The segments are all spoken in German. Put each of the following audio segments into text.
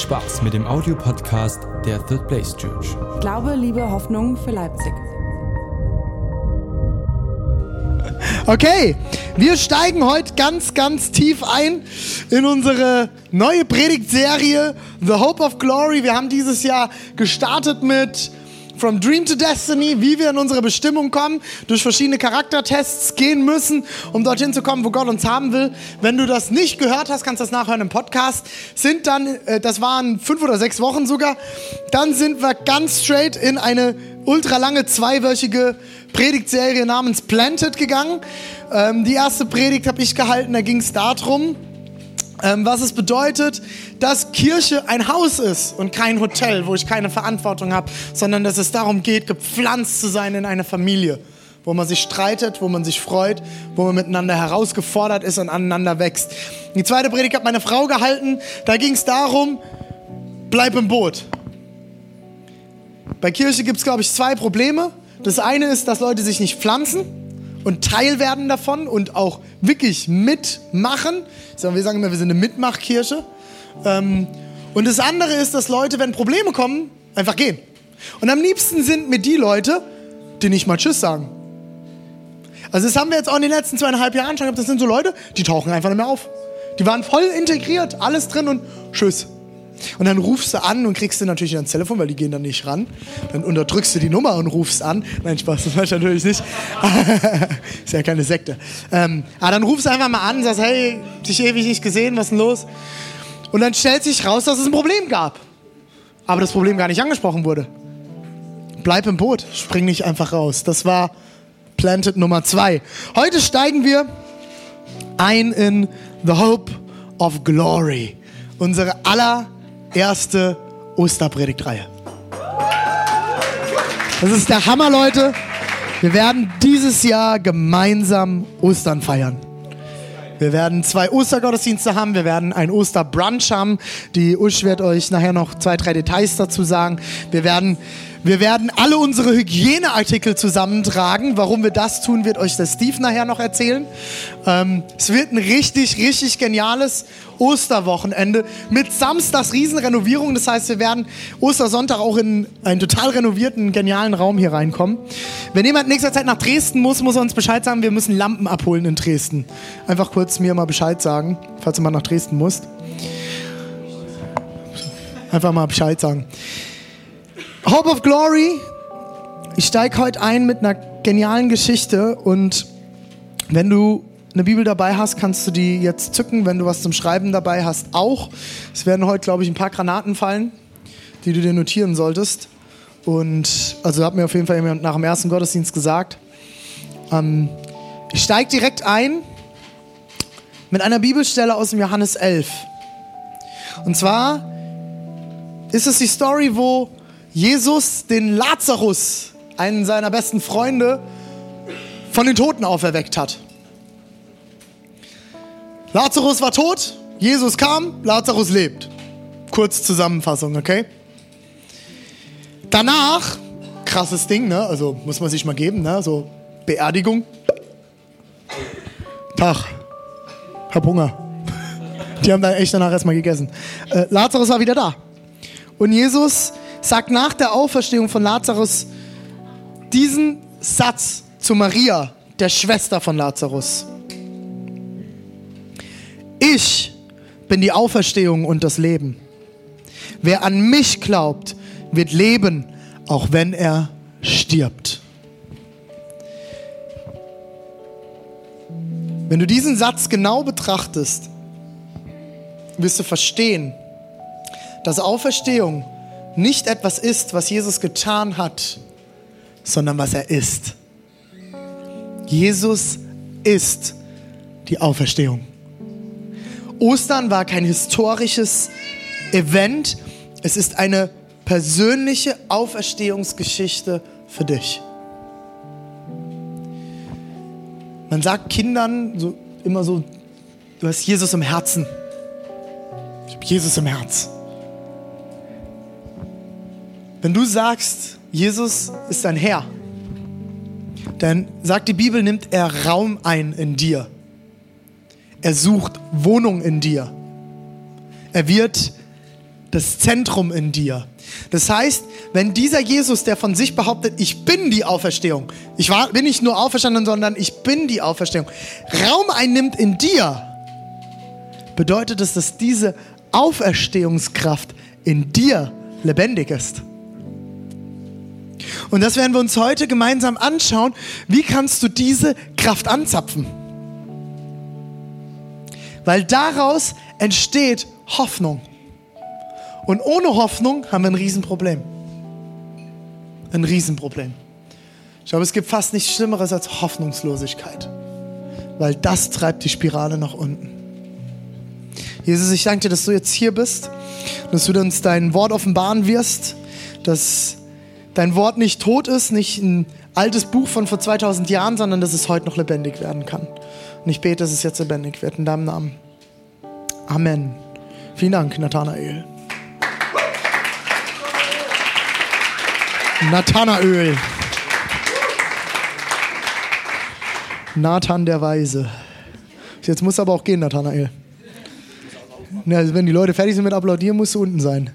Spaß mit dem Audiopodcast der Third Place Church. Glaube, Liebe, Hoffnung für Leipzig. Okay, wir steigen heute ganz, ganz tief ein in unsere neue Predigtserie The Hope of Glory. Wir haben dieses Jahr gestartet mit From Dream to Destiny, wie wir in unsere Bestimmung kommen, durch verschiedene Charaktertests gehen müssen, um dorthin zu kommen, wo Gott uns haben will. Wenn du das nicht gehört hast, kannst du das nachhören im Podcast. Sind dann, äh, das waren fünf oder sechs Wochen sogar, dann sind wir ganz straight in eine ultralange zweiwöchige Predigtserie namens Planted gegangen. Ähm, die erste Predigt habe ich gehalten, da ging es darum, was es bedeutet, dass Kirche ein Haus ist und kein Hotel, wo ich keine Verantwortung habe, sondern dass es darum geht, gepflanzt zu sein in eine Familie, wo man sich streitet, wo man sich freut, wo man miteinander herausgefordert ist und aneinander wächst. Die zweite Predigt hat meine Frau gehalten, da ging es darum, bleib im Boot. Bei Kirche gibt es, glaube ich, zwei Probleme. Das eine ist, dass Leute sich nicht pflanzen und Teil werden davon und auch wirklich mitmachen. Wir sagen immer, wir sind eine Mitmachkirche. Ähm, und das andere ist, dass Leute, wenn Probleme kommen, einfach gehen. Und am liebsten sind mir die Leute, die nicht mal Tschüss sagen. Also das haben wir jetzt auch in den letzten zweieinhalb Jahren schon gehabt. Das sind so Leute, die tauchen einfach nicht mehr auf. Die waren voll integriert, alles drin und Tschüss. Und dann rufst du an und kriegst du natürlich ans Telefon, weil die gehen dann nicht ran. Dann unterdrückst du die Nummer und rufst an. Nein, Spaß, das meinst du natürlich nicht. ist ja keine Sekte. Ähm, aber dann rufst du einfach mal an und sagst, hey, dich ewig nicht gesehen, was ist denn los? Und dann stellt sich raus, dass es ein Problem gab. Aber das Problem gar nicht angesprochen wurde. Bleib im Boot, spring nicht einfach raus. Das war Planted Nummer zwei. Heute steigen wir ein in The Hope of Glory. Unsere allererste Osterpredigtreihe. Das ist der Hammer, Leute. Wir werden dieses Jahr gemeinsam Ostern feiern. Wir werden zwei Ostergottesdienste haben, wir werden ein Osterbrunch haben. Die Usch wird euch nachher noch zwei, drei Details dazu sagen. Wir werden, wir werden alle unsere Hygieneartikel zusammentragen. Warum wir das tun, wird euch der Steve nachher noch erzählen. Ähm, es wird ein richtig, richtig geniales Osterwochenende mit Samstags Riesenrenovierung. Das heißt, wir werden Ostersonntag auch in einen total renovierten, genialen Raum hier reinkommen. Wenn jemand nächster Zeit nach Dresden muss, muss er uns Bescheid sagen. Wir müssen Lampen abholen in Dresden. Einfach kurz mir mal Bescheid sagen, falls du mal nach Dresden musst. Einfach mal Bescheid sagen. Hope of Glory. Ich steige heute ein mit einer genialen Geschichte und wenn du eine Bibel dabei hast, kannst du die jetzt zücken. Wenn du was zum Schreiben dabei hast, auch. Es werden heute, glaube ich, ein paar Granaten fallen, die du dir notieren solltest. Und also hat mir auf jeden Fall jemand nach dem ersten Gottesdienst gesagt. Ähm, ich steige direkt ein mit einer Bibelstelle aus dem Johannes 11. Und zwar ist es die Story, wo Jesus den Lazarus, einen seiner besten Freunde, von den Toten auferweckt hat. Lazarus war tot, Jesus kam, Lazarus lebt. Kurz Zusammenfassung, okay? Danach, krasses Ding, ne? Also muss man sich mal geben, ne? So Beerdigung. Tag, hab Hunger. Die haben da echt danach erstmal gegessen. Äh, Lazarus war wieder da. Und Jesus sagt nach der Auferstehung von Lazarus diesen Satz zu Maria, der Schwester von Lazarus. Ich bin die Auferstehung und das Leben. Wer an mich glaubt, wird leben, auch wenn er stirbt. Wenn du diesen Satz genau betrachtest, wirst du verstehen, dass Auferstehung nicht etwas ist, was Jesus getan hat, sondern was er ist. Jesus ist die Auferstehung. Ostern war kein historisches Event, es ist eine persönliche Auferstehungsgeschichte für dich. Man sagt Kindern so, immer so, du hast Jesus im Herzen. Ich habe Jesus im Herz. Wenn du sagst, Jesus ist dein Herr, dann sagt die Bibel, nimmt er Raum ein in dir. Er sucht Wohnung in dir. Er wird das Zentrum in dir. Das heißt, wenn dieser Jesus, der von sich behauptet, ich bin die Auferstehung, ich war, bin nicht nur auferstanden, sondern ich bin die Auferstehung, Raum einnimmt in dir, bedeutet es, dass diese Auferstehungskraft in dir lebendig ist. Und das werden wir uns heute gemeinsam anschauen. Wie kannst du diese Kraft anzapfen? Weil daraus entsteht Hoffnung. Und ohne Hoffnung haben wir ein Riesenproblem. Ein Riesenproblem. Ich glaube, es gibt fast nichts Schlimmeres als Hoffnungslosigkeit. Weil das treibt die Spirale nach unten. Jesus, ich danke dir, dass du jetzt hier bist, dass du uns dein Wort offenbaren wirst, dass dein Wort nicht tot ist, nicht ein altes Buch von vor 2000 Jahren, sondern dass es heute noch lebendig werden kann. Und ich bete, dass es jetzt lebendig wird. In deinem Namen. Amen. Vielen Dank, Nathanael. Nathanael. Nathan der Weise. Jetzt muss aber auch gehen, Nathanael. Ja, also wenn die Leute fertig sind mit Applaudieren, musst du unten sein.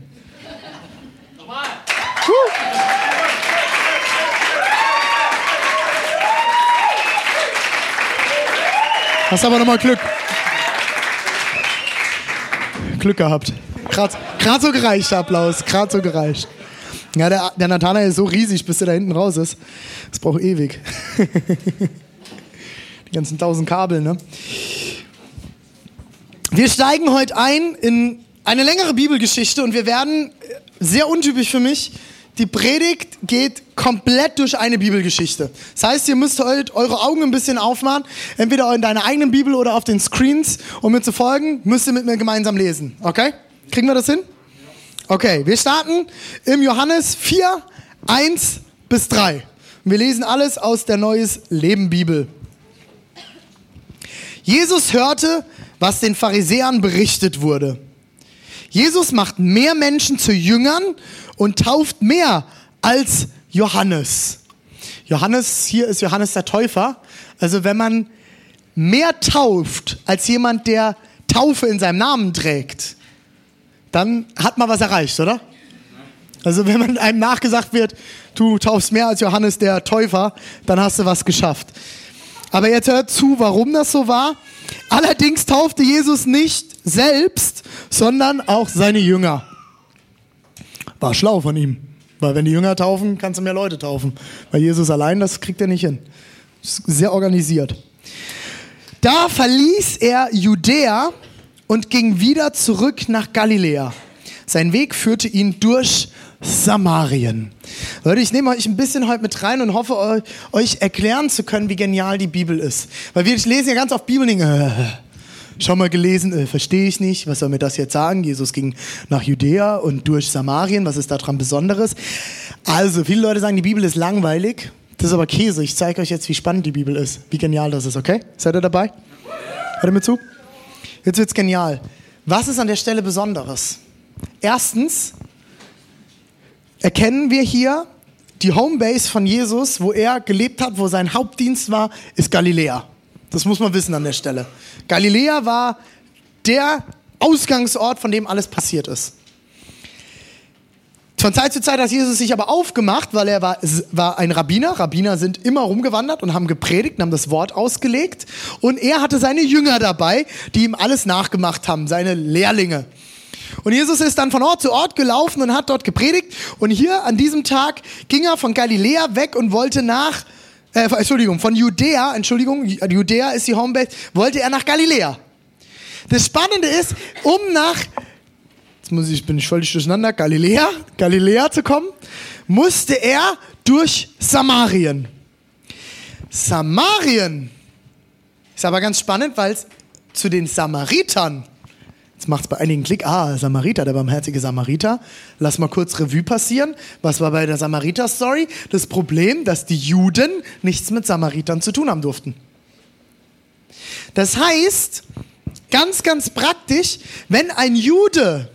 Hast aber nochmal Glück. Glück gehabt. Gerade so gereicht, Applaus. Gerade so gereicht. Ja, der, der Nathanael ist so riesig, bis er da hinten raus ist. Das braucht ewig. Die ganzen tausend Kabel, ne? Wir steigen heute ein in eine längere Bibelgeschichte und wir werden, sehr untypisch für mich, die Predigt geht komplett durch eine Bibelgeschichte. Das heißt, ihr müsst heute eure Augen ein bisschen aufmachen, entweder in deiner eigenen Bibel oder auf den Screens, um mir zu folgen, müsst ihr mit mir gemeinsam lesen. Okay? Kriegen wir das hin? Okay, wir starten im Johannes 4, 1 bis 3. Wir lesen alles aus der Neues Leben Bibel. Jesus hörte, was den Pharisäern berichtet wurde. Jesus macht mehr Menschen zu Jüngern und tauft mehr als Johannes. Johannes, hier ist Johannes der Täufer. Also wenn man mehr tauft als jemand, der Taufe in seinem Namen trägt, dann hat man was erreicht, oder? Also wenn man einem nachgesagt wird, du taufst mehr als Johannes der Täufer, dann hast du was geschafft. Aber jetzt hört zu, warum das so war. Allerdings taufte Jesus nicht selbst, sondern auch seine Jünger. War schlau von ihm. Weil wenn die Jünger taufen, kannst du mehr Leute taufen. Weil Jesus allein, das kriegt er nicht hin. Sehr organisiert. Da verließ er Judäa und ging wieder zurück nach Galiläa. Sein Weg führte ihn durch Samarien. Leute, ich nehme euch ein bisschen heute mit rein und hoffe, euch erklären zu können, wie genial die Bibel ist. Weil wir lesen ja ganz oft Bibel und denken, schon mal gelesen, äh, verstehe ich nicht, was soll mir das jetzt sagen? Jesus ging nach Judäa und durch Samarien, was ist daran Besonderes? Also, viele Leute sagen, die Bibel ist langweilig. Das ist aber Käse. Ich zeige euch jetzt, wie spannend die Bibel ist, wie genial das ist, okay? Seid ihr dabei? Hört ihr mir zu? Jetzt wird's genial. Was ist an der Stelle Besonderes? Erstens erkennen wir hier die Homebase von Jesus, wo er gelebt hat, wo sein Hauptdienst war, ist Galiläa. Das muss man wissen an der Stelle. Galiläa war der Ausgangsort, von dem alles passiert ist. Von Zeit zu Zeit hat Jesus sich aber aufgemacht, weil er war, war ein Rabbiner. Rabbiner sind immer rumgewandert und haben gepredigt und haben das Wort ausgelegt. Und er hatte seine Jünger dabei, die ihm alles nachgemacht haben, seine Lehrlinge. Und Jesus ist dann von Ort zu Ort gelaufen und hat dort gepredigt. Und hier an diesem Tag ging er von Galiläa weg und wollte nach äh, Entschuldigung, von Judäa, Entschuldigung, Judäa ist die Homebase, wollte er nach Galiläa. Das Spannende ist, um nach, jetzt muss ich, bin ich völlig durcheinander, Galiläa, Galiläa zu kommen, musste er durch Samarien. Samarien ist aber ganz spannend, weil es zu den Samaritern Jetzt macht es bei einigen Klick. Ah, Samariter, der barmherzige Samariter. Lass mal kurz Revue passieren. Was war bei der Samariter-Story? Das Problem, dass die Juden nichts mit Samaritern zu tun haben durften. Das heißt, ganz, ganz praktisch, wenn ein Jude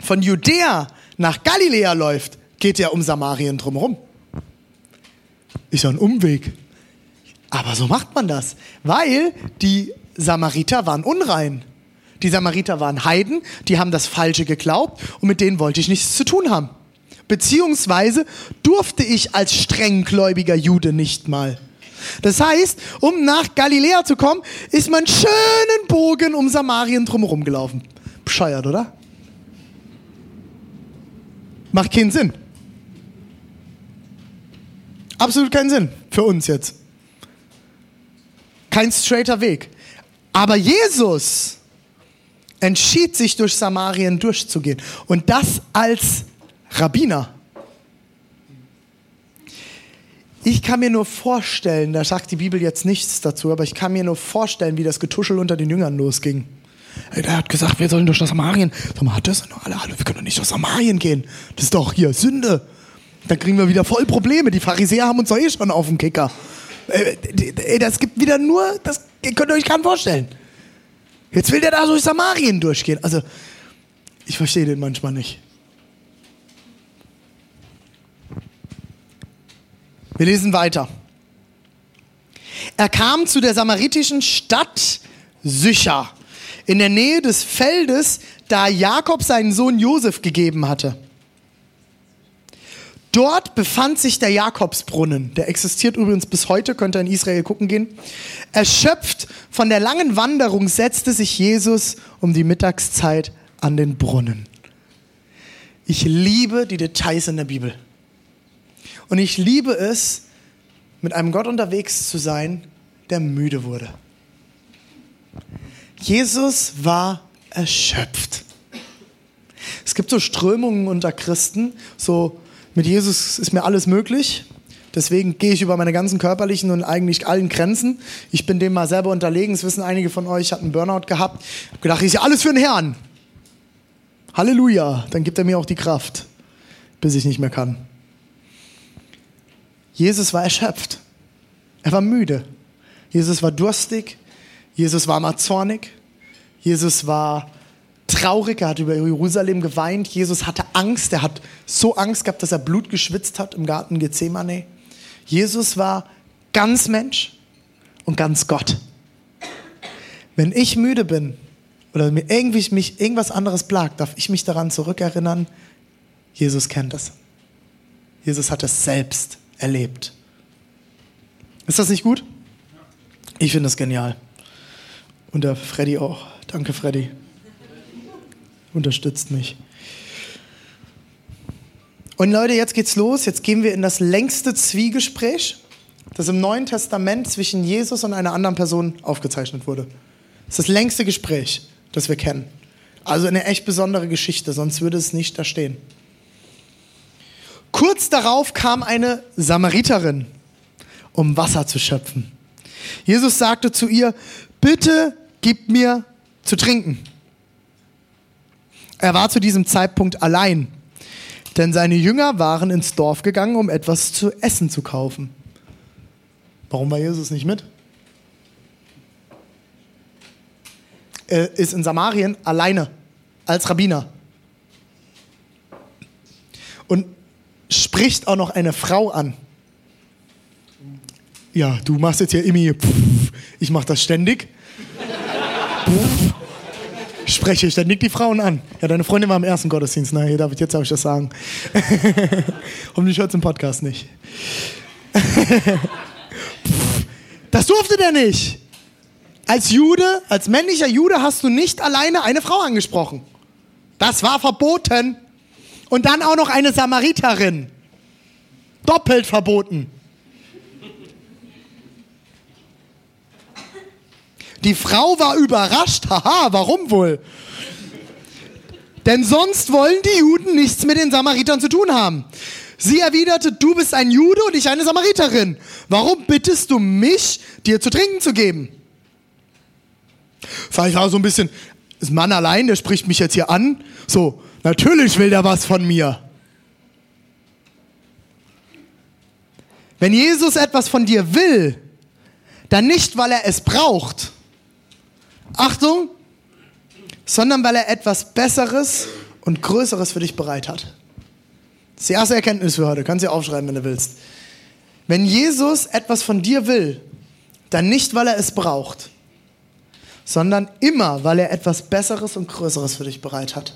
von Judäa nach Galiläa läuft, geht er um Samarien drumherum. Ist ja ein Umweg. Aber so macht man das, weil die Samariter waren unrein. Die Samariter waren Heiden, die haben das Falsche geglaubt und mit denen wollte ich nichts zu tun haben. Beziehungsweise durfte ich als strenggläubiger Jude nicht mal. Das heißt, um nach Galiläa zu kommen, ist man schönen Bogen um Samarien drumherum gelaufen. Bescheuert, oder? Macht keinen Sinn. Absolut keinen Sinn für uns jetzt. Kein straighter Weg. Aber Jesus entschied sich durch Samarien durchzugehen. Und das als Rabbiner. Ich kann mir nur vorstellen, da sagt die Bibel jetzt nichts dazu, aber ich kann mir nur vorstellen, wie das Getuschel unter den Jüngern losging. Der hat gesagt, wir sollen durch das Samarien. Sag mal, das noch alle, alle, wir können doch nicht durch Samarien gehen. Das ist doch hier Sünde. Dann kriegen wir wieder voll Probleme. Die Pharisäer haben uns doch eh schon auf dem Kicker. Äh, das gibt wieder nur, das könnt ihr euch gar vorstellen. Jetzt will der da durch Samarien durchgehen. Also, ich verstehe den manchmal nicht. Wir lesen weiter. Er kam zu der samaritischen Stadt Sychar, in der Nähe des Feldes, da Jakob seinen Sohn Josef gegeben hatte. Dort befand sich der Jakobsbrunnen. Der existiert übrigens bis heute, könnt ihr in Israel gucken gehen. Erschöpft von der langen Wanderung setzte sich Jesus um die Mittagszeit an den Brunnen. Ich liebe die Details in der Bibel. Und ich liebe es, mit einem Gott unterwegs zu sein, der müde wurde. Jesus war erschöpft. Es gibt so Strömungen unter Christen, so mit Jesus ist mir alles möglich. Deswegen gehe ich über meine ganzen körperlichen und eigentlich allen Grenzen. Ich bin dem mal selber unterlegen. Das wissen einige von euch. Ich hatte einen Burnout gehabt. Ich habe gedacht, ich ist alles für den Herrn. Halleluja. Dann gibt er mir auch die Kraft, bis ich nicht mehr kann. Jesus war erschöpft. Er war müde. Jesus war durstig. Jesus war mal zornig. Jesus war traurig, er hat über Jerusalem geweint. Jesus hatte Angst, er hat so Angst gehabt, dass er Blut geschwitzt hat im Garten Gethsemane. Jesus war ganz Mensch und ganz Gott. Wenn ich müde bin oder mir irgendwie mich irgendwas anderes plagt, darf ich mich daran zurückerinnern, Jesus kennt es. Jesus hat es selbst erlebt. Ist das nicht gut? Ich finde das genial. Und der Freddy auch. Danke, Freddy unterstützt mich. Und Leute, jetzt geht's los. Jetzt gehen wir in das längste Zwiegespräch, das im Neuen Testament zwischen Jesus und einer anderen Person aufgezeichnet wurde. Das ist das längste Gespräch, das wir kennen. Also eine echt besondere Geschichte, sonst würde es nicht da stehen. Kurz darauf kam eine Samariterin, um Wasser zu schöpfen. Jesus sagte zu ihr, bitte gib mir zu trinken. Er war zu diesem Zeitpunkt allein, denn seine Jünger waren ins Dorf gegangen, um etwas zu essen zu kaufen. Warum war Jesus nicht mit? Er ist in Samarien alleine als Rabbiner und spricht auch noch eine Frau an. Ja, du machst jetzt hier immer, ich mach das ständig spreche ich, dann nickt die Frauen an. Ja, deine Freundin war im ersten Gottesdienst. Na, David, jetzt darf ich das sagen. Hoffentlich hört es im Podcast nicht. das durfte der nicht. Als Jude, als männlicher Jude hast du nicht alleine eine Frau angesprochen. Das war verboten. Und dann auch noch eine Samariterin. Doppelt verboten. Die Frau war überrascht. Haha, warum wohl? Denn sonst wollen die Juden nichts mit den Samaritern zu tun haben. Sie erwiderte, du bist ein Jude und ich eine Samariterin. Warum bittest du mich, dir zu trinken zu geben? Vielleicht war so ein bisschen, das Mann allein, der spricht mich jetzt hier an. So, natürlich will der was von mir. Wenn Jesus etwas von dir will, dann nicht, weil er es braucht, Achtung, sondern weil er etwas Besseres und Größeres für dich bereit hat. Das ist die erste Erkenntnis für heute. Kannst du aufschreiben, wenn du willst. Wenn Jesus etwas von dir will, dann nicht, weil er es braucht, sondern immer, weil er etwas Besseres und Größeres für dich bereit hat.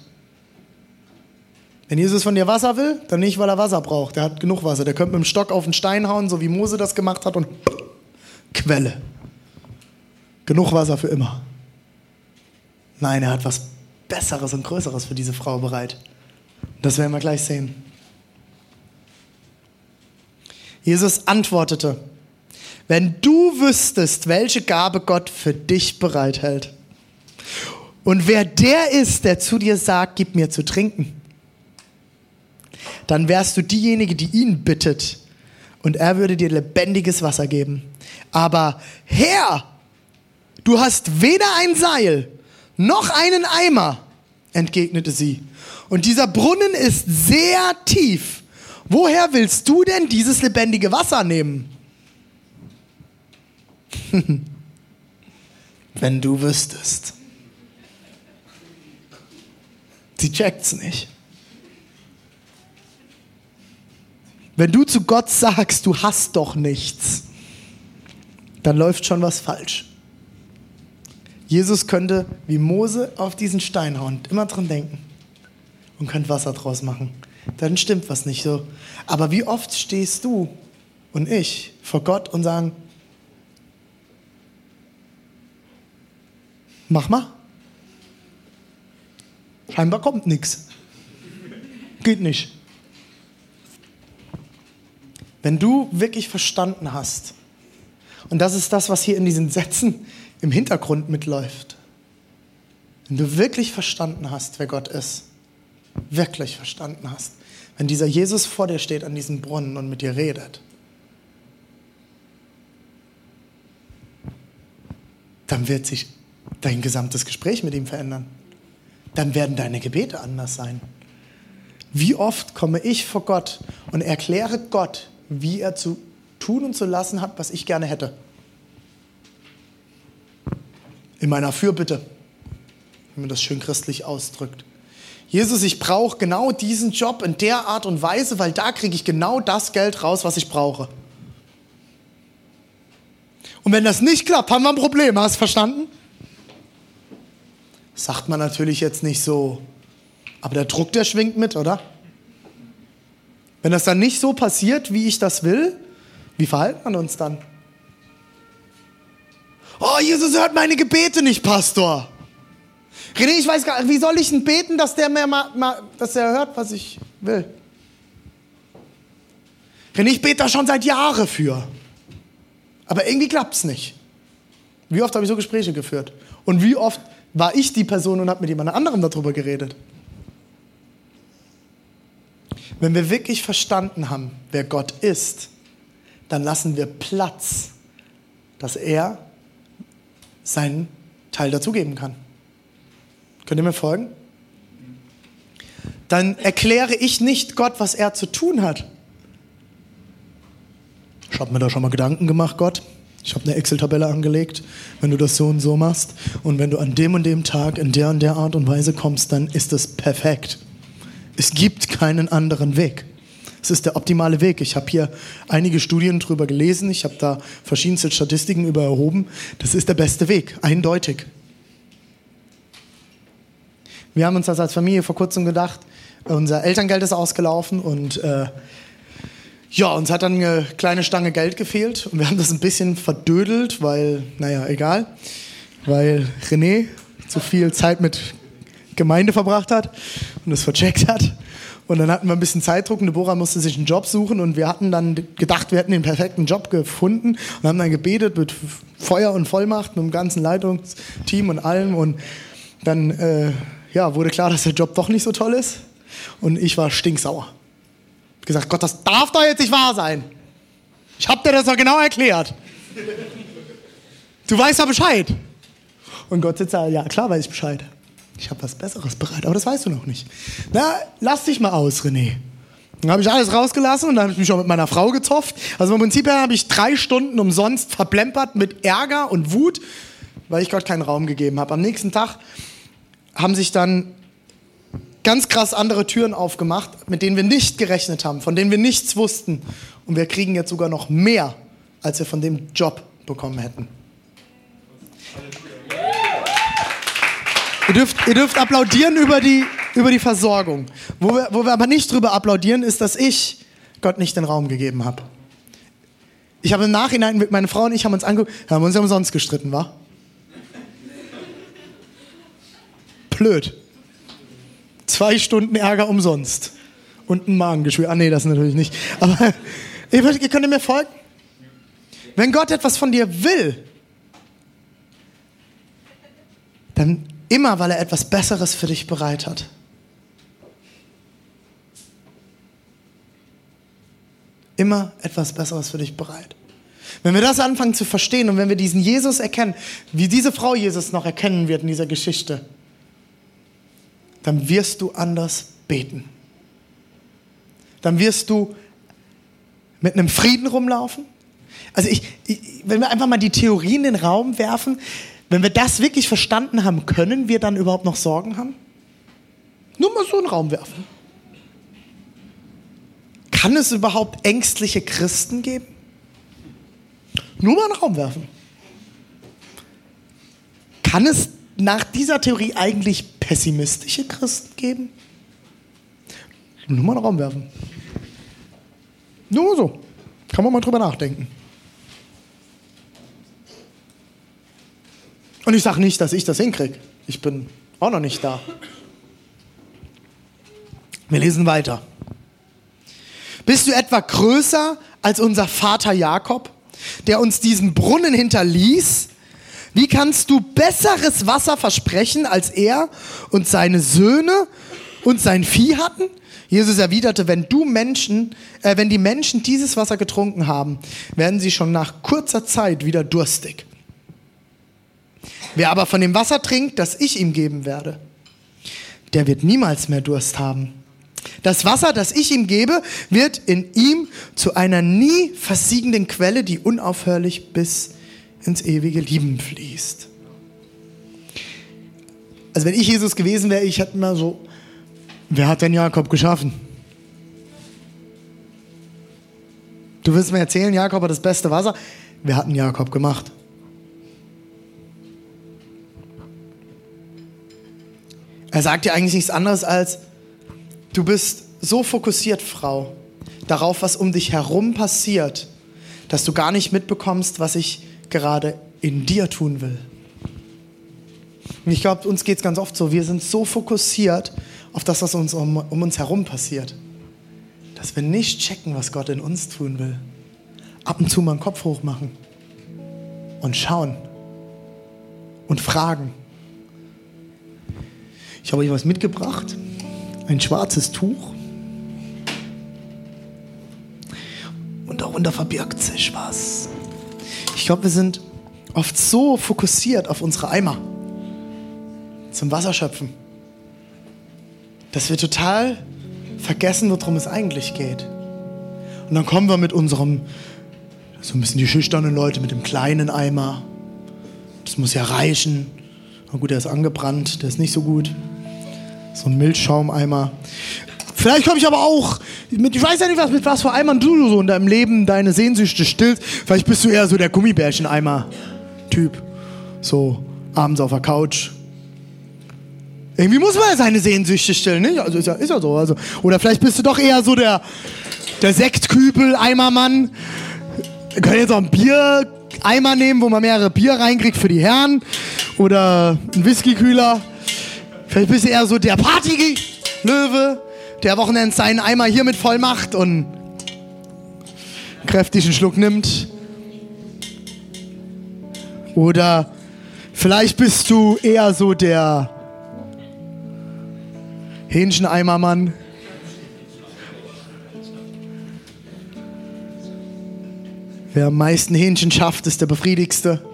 Wenn Jesus von dir Wasser will, dann nicht, weil er Wasser braucht. Der hat genug Wasser. Der könnte mit dem Stock auf den Stein hauen, so wie Mose das gemacht hat und Quelle. Genug Wasser für immer. Nein, er hat was Besseres und Größeres für diese Frau bereit. Das werden wir gleich sehen. Jesus antwortete, wenn du wüsstest, welche Gabe Gott für dich bereithält und wer der ist, der zu dir sagt, gib mir zu trinken, dann wärst du diejenige, die ihn bittet und er würde dir lebendiges Wasser geben. Aber Herr, du hast weder ein Seil noch einen Eimer, entgegnete sie. Und dieser Brunnen ist sehr tief. Woher willst du denn dieses lebendige Wasser nehmen? Wenn du wüsstest. Sie checkt's nicht. Wenn du zu Gott sagst, du hast doch nichts, dann läuft schon was falsch. Jesus könnte wie Mose auf diesen Stein hauen, immer dran denken und könnte Wasser draus machen. Dann stimmt was nicht so. Aber wie oft stehst du und ich vor Gott und sagen, mach mal. Scheinbar kommt nichts. Geht nicht. Wenn du wirklich verstanden hast, und das ist das, was hier in diesen Sätzen im Hintergrund mitläuft, wenn du wirklich verstanden hast, wer Gott ist, wirklich verstanden hast, wenn dieser Jesus vor dir steht an diesem Brunnen und mit dir redet, dann wird sich dein gesamtes Gespräch mit ihm verändern. Dann werden deine Gebete anders sein. Wie oft komme ich vor Gott und erkläre Gott, wie er zu tun und zu lassen hat, was ich gerne hätte. In meiner Fürbitte, wenn man das schön christlich ausdrückt. Jesus, ich brauche genau diesen Job in der Art und Weise, weil da kriege ich genau das Geld raus, was ich brauche. Und wenn das nicht klappt, haben wir ein Problem, hast du verstanden? Sagt man natürlich jetzt nicht so, aber der Druck, der schwingt mit, oder? Wenn das dann nicht so passiert, wie ich das will, wie verhalten wir uns dann? Oh, Jesus hört meine Gebete nicht, Pastor. René, ich weiß gar nicht, wie soll ich denn beten, dass der mir mal, mal dass er hört, was ich will? René, ich bete da schon seit Jahren für. Aber irgendwie klappt es nicht. Wie oft habe ich so Gespräche geführt? Und wie oft war ich die Person und habe mit jemand anderem darüber geredet? Wenn wir wirklich verstanden haben, wer Gott ist, dann lassen wir Platz, dass er seinen Teil dazugeben kann. Könnt ihr mir folgen? Dann erkläre ich nicht Gott, was er zu tun hat. Ich habe mir da schon mal Gedanken gemacht, Gott. Ich habe eine Excel-Tabelle angelegt, wenn du das so und so machst. Und wenn du an dem und dem Tag in der und der Art und Weise kommst, dann ist das perfekt. Es gibt keinen anderen Weg. Es ist der optimale Weg. Ich habe hier einige Studien darüber gelesen. Ich habe da verschiedenste Statistiken über erhoben. Das ist der beste Weg, eindeutig. Wir haben uns das als Familie vor kurzem gedacht, unser Elterngeld ist ausgelaufen und äh, ja, uns hat dann eine kleine Stange Geld gefehlt und wir haben das ein bisschen verdödelt, weil, naja, egal, weil René zu viel Zeit mit Gemeinde verbracht hat und es vercheckt hat. Und dann hatten wir ein bisschen Zeitdruck und Deborah musste sich einen Job suchen und wir hatten dann gedacht, wir hätten den perfekten Job gefunden und haben dann gebetet mit Feuer und Vollmacht, mit dem ganzen Leitungsteam und allem und dann äh, ja, wurde klar, dass der Job doch nicht so toll ist und ich war stinksauer. Ich gesagt, Gott, das darf doch jetzt nicht wahr sein. Ich hab dir das doch genau erklärt. Du weißt ja Bescheid. Und Gott sitzt da, ja klar weiß ich Bescheid. Ich habe was Besseres bereit, aber das weißt du noch nicht. Na, lass dich mal aus, René. Dann habe ich alles rausgelassen und dann habe ich mich auch mit meiner Frau gezofft. Also im Prinzip habe ich drei Stunden umsonst verplempert mit Ärger und Wut, weil ich Gott keinen Raum gegeben habe. Am nächsten Tag haben sich dann ganz krass andere Türen aufgemacht, mit denen wir nicht gerechnet haben, von denen wir nichts wussten. Und wir kriegen jetzt sogar noch mehr, als wir von dem Job bekommen hätten. Ihr dürft, ihr dürft applaudieren über die, über die Versorgung. Wo wir, wo wir aber nicht drüber applaudieren, ist, dass ich Gott nicht den Raum gegeben habe. Ich habe im Nachhinein mit meiner Frau und ich haben uns angeguckt, haben uns ja umsonst gestritten, war? Blöd. Zwei Stunden Ärger umsonst. Und ein Magengeschwür. Ah, nee, das natürlich nicht. Aber ihr könnt mir folgen? Wenn Gott etwas von dir will, dann immer, weil er etwas Besseres für dich bereit hat. Immer etwas Besseres für dich bereit. Wenn wir das anfangen zu verstehen und wenn wir diesen Jesus erkennen, wie diese Frau Jesus noch erkennen wird in dieser Geschichte, dann wirst du anders beten. Dann wirst du mit einem Frieden rumlaufen. Also ich, ich, wenn wir einfach mal die Theorie in den Raum werfen, wenn wir das wirklich verstanden haben, können wir dann überhaupt noch Sorgen haben? Nur mal so in den Raum werfen. Kann es überhaupt ängstliche Christen geben? Nur mal in den Raum werfen. Kann es nach dieser Theorie eigentlich pessimistische Christen geben? Nur mal in den Raum werfen. Nur so. Kann man mal drüber nachdenken. Und ich sage nicht, dass ich das hinkriege. Ich bin auch noch nicht da. Wir lesen weiter. Bist du etwa größer als unser Vater Jakob, der uns diesen Brunnen hinterließ? Wie kannst du besseres Wasser versprechen, als er und seine Söhne und sein Vieh hatten? Jesus erwiderte, wenn du Menschen, äh, wenn die Menschen dieses Wasser getrunken haben, werden sie schon nach kurzer Zeit wieder durstig. Wer aber von dem Wasser trinkt, das ich ihm geben werde, der wird niemals mehr Durst haben. Das Wasser, das ich ihm gebe, wird in ihm zu einer nie versiegenden Quelle, die unaufhörlich bis ins ewige Leben fließt. Also wenn ich Jesus gewesen wäre, ich hätte mir so, wer hat denn Jakob geschaffen? Du wirst mir erzählen, Jakob hat das beste Wasser. Wer hat denn Jakob gemacht? Er sagt dir eigentlich nichts anderes als, du bist so fokussiert, Frau, darauf, was um dich herum passiert, dass du gar nicht mitbekommst, was ich gerade in dir tun will. Und ich glaube, uns geht es ganz oft so, wir sind so fokussiert auf das, was uns um, um uns herum passiert, dass wir nicht checken, was Gott in uns tun will. Ab und zu mal den Kopf hoch machen und schauen und fragen ich habe euch was mitgebracht. Ein schwarzes Tuch. Und darunter verbirgt sich was. Ich glaube, wir sind oft so fokussiert auf unsere Eimer zum Wasserschöpfen, dass wir total vergessen, worum es eigentlich geht. Und dann kommen wir mit unserem, so ein bisschen die schüchternen Leute, mit dem kleinen Eimer. Das muss ja reichen. Na gut, der ist angebrannt, der ist nicht so gut. So ein Milchschaumeimer. Vielleicht komme ich aber auch, mit, ich weiß ja nicht, was, mit was für Eimern du so in deinem Leben deine Sehnsüchte stillst. Vielleicht bist du eher so der Gummibärchen-Eimer-Typ. So abends auf der Couch. Irgendwie muss man ja seine Sehnsüchte stillen, nicht? Also ist ja, ist ja so. Also, oder vielleicht bist du doch eher so der, der Sektkübel-Eimermann. Wir können jetzt auch einen Bier-Eimer nehmen, wo man mehrere Bier reinkriegt für die Herren. Oder einen Whiskykühler. Vielleicht bist du eher so der Party-Löwe, der Wochenende seinen Eimer hiermit voll macht und einen kräftigen Schluck nimmt. Oder vielleicht bist du eher so der Hähncheneimermann. Wer am meisten Hähnchen schafft, ist der befriedigste.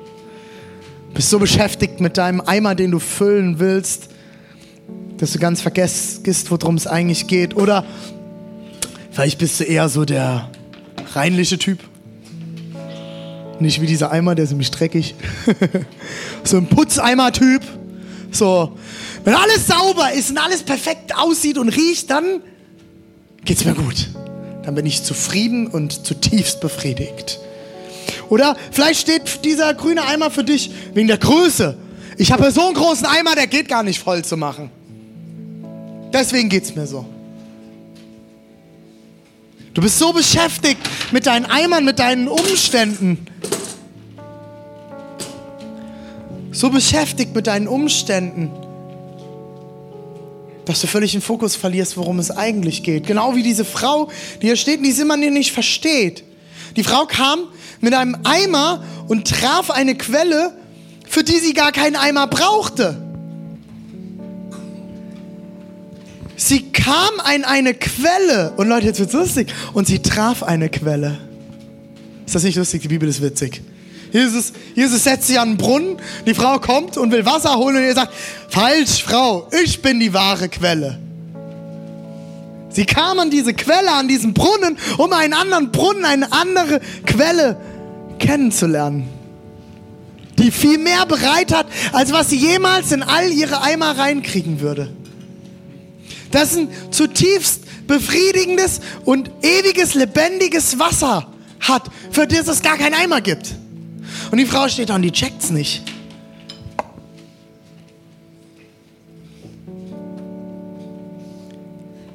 Bist so beschäftigt mit deinem Eimer, den du füllen willst, dass du ganz vergisst, worum es eigentlich geht. Oder vielleicht bist du eher so der reinliche Typ. Nicht wie dieser Eimer, der ist nämlich dreckig. so ein Putzeimer-Typ. So, wenn alles sauber ist und alles perfekt aussieht und riecht, dann geht's mir gut. Dann bin ich zufrieden und zutiefst befriedigt. Oder vielleicht steht dieser grüne Eimer für dich wegen der Größe Ich habe so einen großen Eimer, der geht gar nicht voll zu machen. Deswegen geht es mir so. Du bist so beschäftigt mit deinen Eimern, mit deinen Umständen. So beschäftigt mit deinen Umständen, dass du völlig den Fokus verlierst, worum es eigentlich geht. Genau wie diese Frau, die hier steht und die immer nicht versteht. Die Frau kam mit einem Eimer und traf eine Quelle, für die sie gar keinen Eimer brauchte. Sie kam an eine Quelle. Und Leute, jetzt wird's lustig. Und sie traf eine Quelle. Ist das nicht lustig? Die Bibel ist witzig. Jesus, Jesus setzt sich an einen Brunnen, die Frau kommt und will Wasser holen und er sagt, falsch, Frau, ich bin die wahre Quelle. Sie kam an diese Quelle, an diesen Brunnen, um einen anderen Brunnen, eine andere Quelle kennenzulernen. Die viel mehr bereit hat, als was sie jemals in all ihre Eimer reinkriegen würde das ein zutiefst befriedigendes und ewiges, lebendiges Wasser hat, für das es gar keinen Eimer gibt. Und die Frau steht da und die checkt's nicht.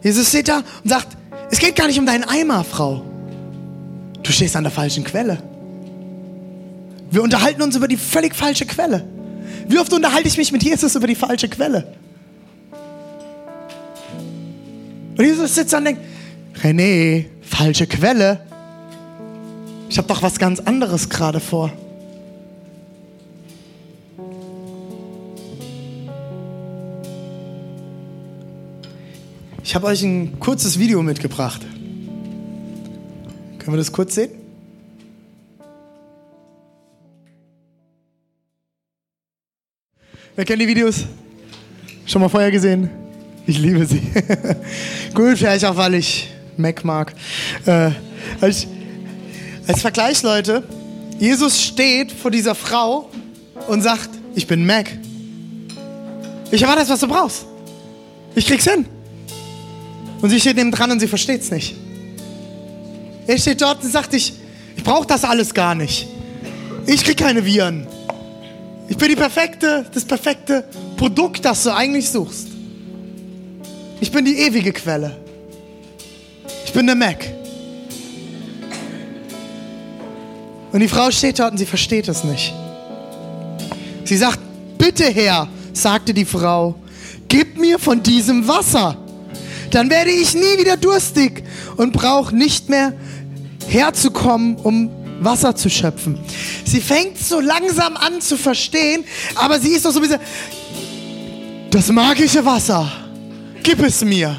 Jesus steht da und sagt, es geht gar nicht um deinen Eimer, Frau. Du stehst an der falschen Quelle. Wir unterhalten uns über die völlig falsche Quelle. Wie oft unterhalte ich mich mit Jesus über die falsche Quelle? Und Jesus sitzt da und denkt, René, falsche Quelle. Ich habe doch was ganz anderes gerade vor. Ich habe euch ein kurzes Video mitgebracht. Können wir das kurz sehen? Wer kennt die Videos? Schon mal vorher gesehen? Ich liebe sie. Gut, vielleicht auch, weil ich Mac mag. Äh, als, als Vergleich, Leute, Jesus steht vor dieser Frau und sagt, ich bin Mac. Ich erwarte das, was du brauchst. Ich krieg's hin. Und sie steht neben dran und sie versteht's nicht. Er steht dort und sagt, ich, ich brauche das alles gar nicht. Ich krieg keine Viren. Ich bin die perfekte, das perfekte Produkt, das du eigentlich suchst. Ich bin die ewige Quelle. Ich bin der Mac. Und die Frau steht dort und sie versteht es nicht. Sie sagt, bitte Herr, sagte die Frau, gib mir von diesem Wasser. Dann werde ich nie wieder durstig und brauche nicht mehr herzukommen, um Wasser zu schöpfen. Sie fängt so langsam an zu verstehen, aber sie ist doch so ein bisschen, das magische Wasser gib es mir.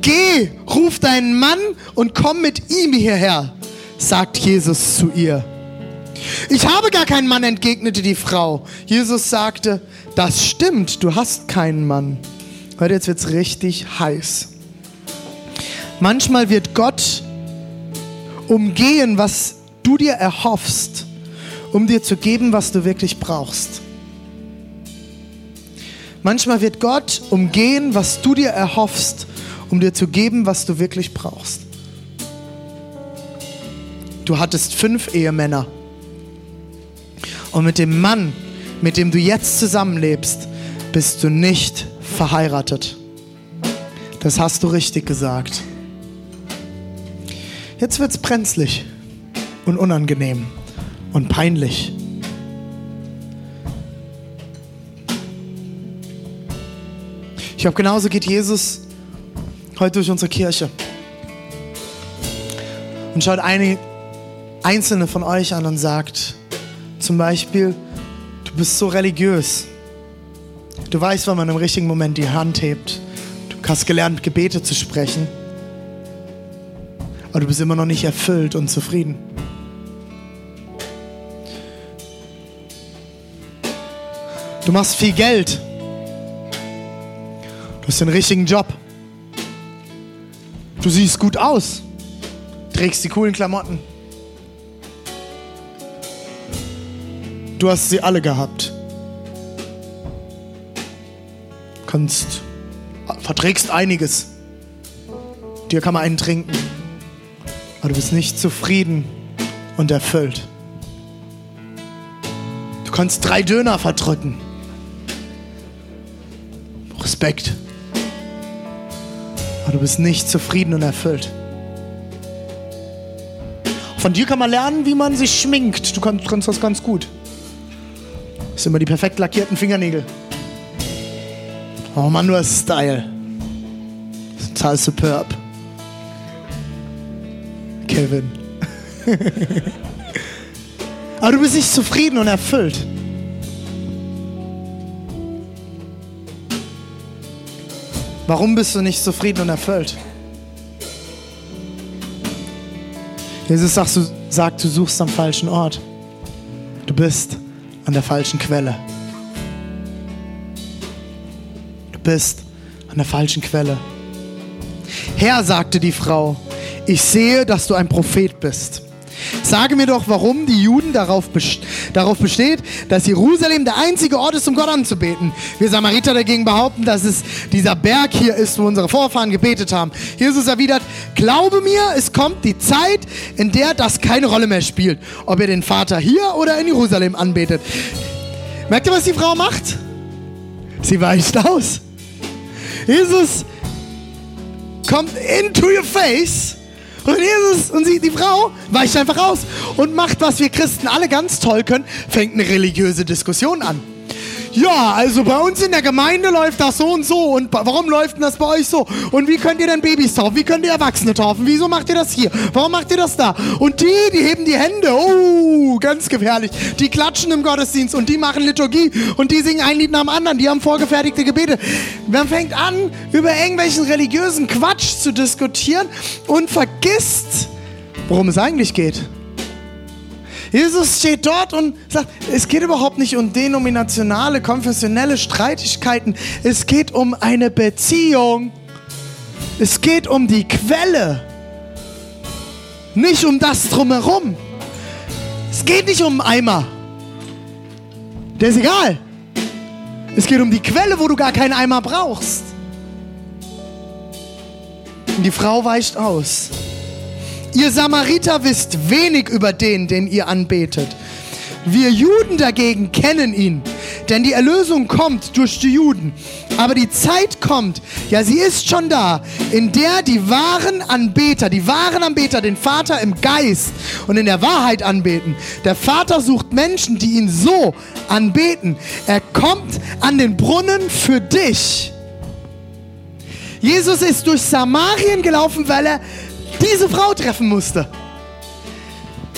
Geh, ruf deinen Mann und komm mit ihm hierher, sagt Jesus zu ihr. Ich habe gar keinen Mann, entgegnete die Frau. Jesus sagte, das stimmt, du hast keinen Mann. Heute jetzt wird es richtig heiß. Manchmal wird Gott umgehen, was du dir erhoffst, um dir zu geben, was du wirklich brauchst. Manchmal wird Gott umgehen, was du dir erhoffst, um dir zu geben, was du wirklich brauchst. Du hattest fünf Ehemänner. Und mit dem Mann, mit dem du jetzt zusammenlebst, bist du nicht verheiratet. Das hast du richtig gesagt. Jetzt wird es brenzlig und unangenehm und peinlich. Glaube, genauso geht Jesus heute durch unsere Kirche. Und schaut eine einzelne von euch an und sagt, zum Beispiel, du bist so religiös. Du weißt, wann man im richtigen Moment die Hand hebt. Du hast gelernt, Gebete zu sprechen. Aber du bist immer noch nicht erfüllt und zufrieden. Du machst viel Geld. Du hast den richtigen Job. Du siehst gut aus. Trägst die coolen Klamotten. Du hast sie alle gehabt. Kannst, verträgst einiges. Dir kann man einen trinken. Aber du bist nicht zufrieden und erfüllt. Du konntest drei Döner verdrücken. Respekt. Aber du bist nicht zufrieden und erfüllt. Von dir kann man lernen, wie man sich schminkt. Du kannst, das ganz gut. Das sind immer die perfekt lackierten Fingernägel. Oh Mann, du hast Style. Total superb. Kevin. Aber du bist nicht zufrieden und erfüllt. Warum bist du nicht zufrieden und erfüllt? Jesus sagt, du, sagt, du suchst am falschen Ort. Du bist an der falschen Quelle. Du bist an der falschen Quelle. Herr, sagte die Frau, ich sehe, dass du ein Prophet bist. Sage mir doch, warum die Juden darauf, best darauf besteht, dass Jerusalem der einzige Ort ist, um Gott anzubeten. Wir Samariter dagegen behaupten, dass es dieser Berg hier ist, wo unsere Vorfahren gebetet haben. Jesus erwidert, glaube mir, es kommt die Zeit, in der das keine Rolle mehr spielt, ob ihr den Vater hier oder in Jerusalem anbetet. Merkt ihr, was die Frau macht? Sie weicht aus. Jesus kommt into your face und Jesus und sie, die Frau weicht einfach aus und macht, was wir Christen alle ganz toll können, fängt eine religiöse Diskussion an. Ja, also bei uns in der Gemeinde läuft das so und so. Und warum läuft denn das bei euch so? Und wie könnt ihr denn Babys taufen? Wie könnt ihr Erwachsene taufen? Wieso macht ihr das hier? Warum macht ihr das da? Und die, die heben die Hände. Oh, ganz gefährlich. Die klatschen im Gottesdienst und die machen Liturgie und die singen ein Lied nach dem anderen. Die haben vorgefertigte Gebete. Man fängt an, über irgendwelchen religiösen Quatsch zu diskutieren und vergisst, worum es eigentlich geht. Jesus steht dort und sagt, es geht überhaupt nicht um denominationale, konfessionelle Streitigkeiten. Es geht um eine Beziehung. Es geht um die Quelle. Nicht um das drumherum. Es geht nicht um einen Eimer. Der ist egal. Es geht um die Quelle, wo du gar keinen Eimer brauchst. Und die Frau weicht aus. Ihr Samariter wisst wenig über den, den ihr anbetet. Wir Juden dagegen kennen ihn, denn die Erlösung kommt durch die Juden. Aber die Zeit kommt, ja sie ist schon da, in der die wahren Anbeter, die wahren Anbeter den Vater im Geist und in der Wahrheit anbeten. Der Vater sucht Menschen, die ihn so anbeten. Er kommt an den Brunnen für dich. Jesus ist durch Samarien gelaufen, weil er diese Frau treffen musste.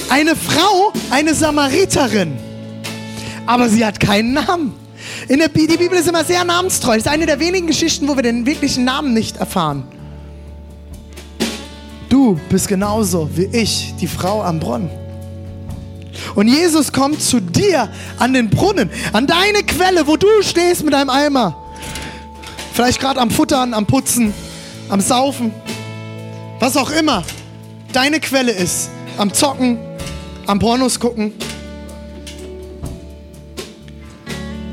Eine Frau, eine Samariterin. Aber sie hat keinen Namen. In der, die Bibel ist immer sehr namenstreu. Das ist eine der wenigen Geschichten, wo wir den wirklichen Namen nicht erfahren. Du bist genauso wie ich, die Frau am Brunnen. Und Jesus kommt zu dir an den Brunnen, an deine Quelle, wo du stehst mit deinem Eimer. Vielleicht gerade am Futtern, am Putzen, am Saufen was auch immer deine Quelle ist, am Zocken, am Pornos gucken,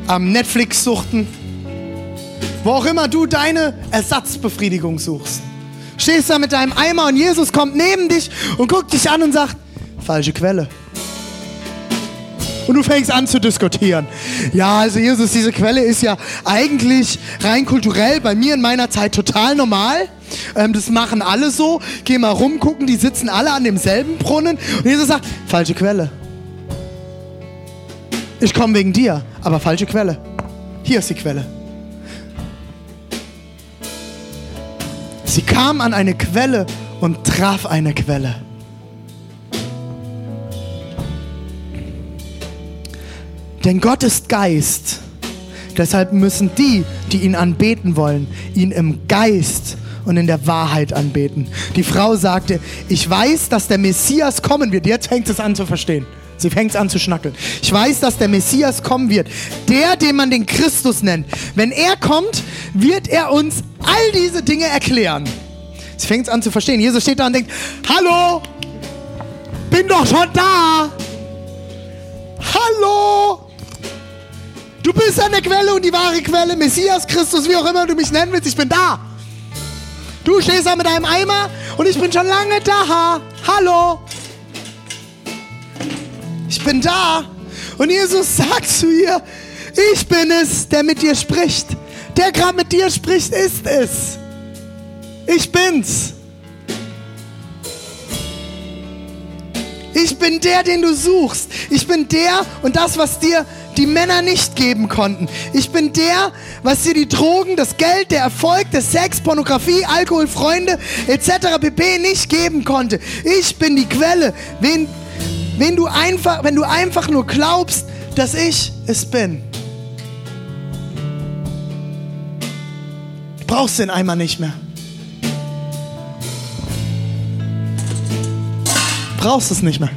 am Netflix suchten, wo auch immer du deine Ersatzbefriedigung suchst. Stehst da mit deinem Eimer und Jesus kommt neben dich und guckt dich an und sagt, falsche Quelle. Und du fängst an zu diskutieren. Ja, also Jesus, diese Quelle ist ja eigentlich rein kulturell bei mir in meiner Zeit total normal. Ähm, das machen alle so. Geh mal rumgucken, die sitzen alle an demselben Brunnen. Und Jesus sagt, falsche Quelle. Ich komme wegen dir, aber falsche Quelle. Hier ist die Quelle. Sie kam an eine Quelle und traf eine Quelle. Denn Gott ist Geist. Deshalb müssen die, die ihn anbeten wollen, ihn im Geist und in der Wahrheit anbeten. Die Frau sagte, ich weiß, dass der Messias kommen wird. Jetzt fängt es an zu verstehen. Sie fängt es an zu schnackeln. Ich weiß, dass der Messias kommen wird. Der, den man den Christus nennt. Wenn er kommt, wird er uns all diese Dinge erklären. Sie fängt es an zu verstehen. Jesus steht da und denkt, hallo, bin doch schon da. Hallo. Du bist an der Quelle und die wahre Quelle, Messias, Christus, wie auch immer du mich nennen willst, ich bin da. Du stehst da mit deinem Eimer und ich bin schon lange da. Hallo. Ich bin da. Und Jesus sagt zu ihr, ich bin es, der mit dir spricht. Der gerade mit dir spricht, ist es. Ich bin's. Ich bin der, den du suchst. Ich bin der und das, was dir die Männer nicht geben konnten. Ich bin der, was dir die Drogen, das Geld, der Erfolg, der Sex, Pornografie, Alkohol, Freunde etc. pp. nicht geben konnte. Ich bin die Quelle. Wen, wen du einfach, wenn du einfach nur glaubst, dass ich es bin. Du brauchst den Eimer nicht mehr. Du brauchst es nicht mehr.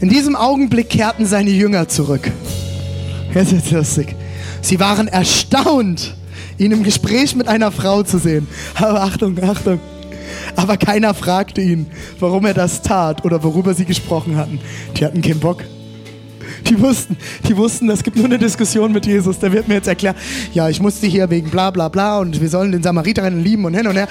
In diesem Augenblick kehrten seine Jünger zurück. Jetzt ist lustig. Sie waren erstaunt, ihn im Gespräch mit einer Frau zu sehen. Aber Achtung, Achtung. Aber keiner fragte ihn, warum er das tat oder worüber sie gesprochen hatten. Die hatten keinen Bock. Die wussten, die wussten, es gibt nur eine Diskussion mit Jesus. Der wird mir jetzt erklären, ja, ich musste hier wegen bla bla bla und wir sollen den Samariterinnen lieben und hin und her.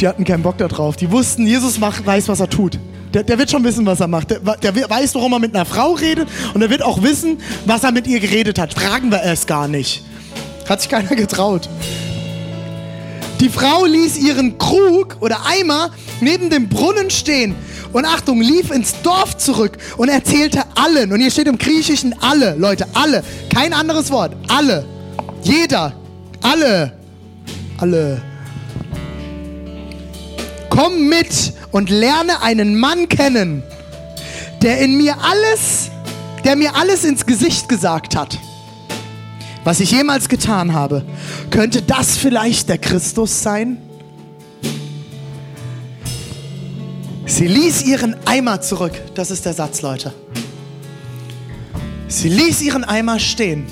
Die hatten keinen Bock darauf. Die wussten, Jesus macht, weiß, was er tut. Der, der, wird schon wissen, was er macht. Der, der, weiß, warum er mit einer Frau redet und er wird auch wissen, was er mit ihr geredet hat. Fragen wir es gar nicht. Hat sich keiner getraut. Die Frau ließ ihren Krug oder Eimer neben dem Brunnen stehen und Achtung, lief ins Dorf zurück und erzählte allen, und hier steht im Griechischen alle, Leute, alle, kein anderes Wort, alle, jeder, alle, alle. Komm mit und lerne einen Mann kennen, der in mir alles, der mir alles ins Gesicht gesagt hat, was ich jemals getan habe. Könnte das vielleicht der Christus sein? Sie ließ ihren Eimer zurück. Das ist der Satz, Leute. Sie ließ ihren Eimer stehen.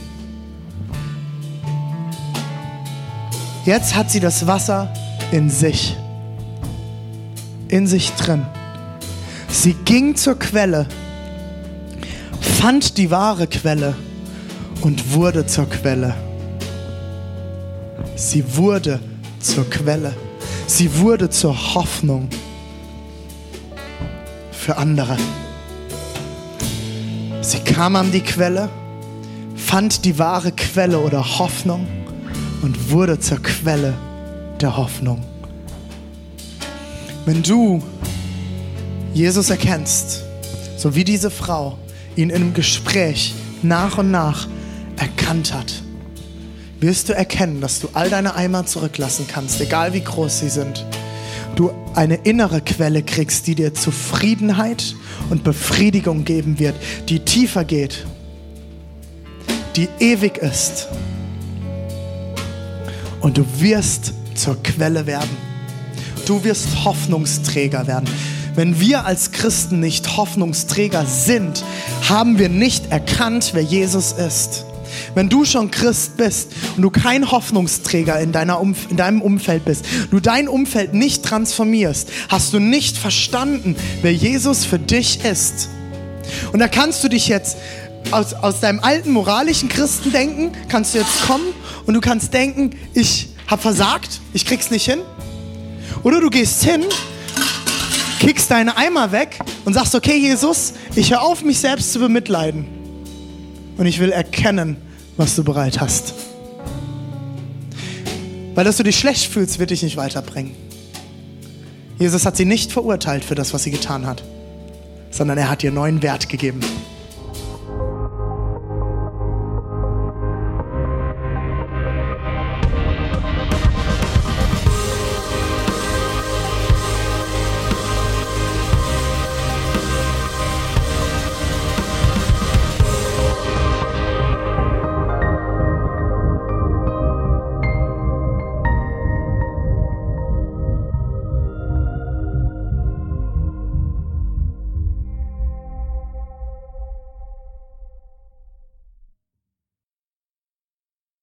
Jetzt hat sie das Wasser in sich. In sich drin. Sie ging zur Quelle, fand die wahre Quelle und wurde zur Quelle. Sie wurde zur Quelle. Sie wurde zur Hoffnung für andere. Sie kam an die Quelle, fand die wahre Quelle oder Hoffnung und wurde zur Quelle der Hoffnung. Wenn du Jesus erkennst, so wie diese Frau ihn in einem Gespräch nach und nach erkannt hat, wirst du erkennen, dass du all deine Eimer zurücklassen kannst, egal wie groß sie sind. Du eine innere Quelle kriegst, die dir Zufriedenheit und Befriedigung geben wird, die tiefer geht, die ewig ist. Und du wirst zur Quelle werden. Du wirst Hoffnungsträger werden. Wenn wir als Christen nicht Hoffnungsträger sind, haben wir nicht erkannt, wer Jesus ist. Wenn du schon Christ bist und du kein Hoffnungsträger in, deiner Umf in deinem Umfeld bist, du dein Umfeld nicht transformierst, hast du nicht verstanden, wer Jesus für dich ist. Und da kannst du dich jetzt aus, aus deinem alten moralischen Christendenken, kannst du jetzt kommen und du kannst denken, ich habe versagt, ich krieg's nicht hin. Oder du gehst hin, kickst deine Eimer weg und sagst, okay Jesus, ich höre auf, mich selbst zu bemitleiden. Und ich will erkennen, was du bereit hast. Weil dass du dich schlecht fühlst, wird dich nicht weiterbringen. Jesus hat sie nicht verurteilt für das, was sie getan hat, sondern er hat ihr neuen Wert gegeben.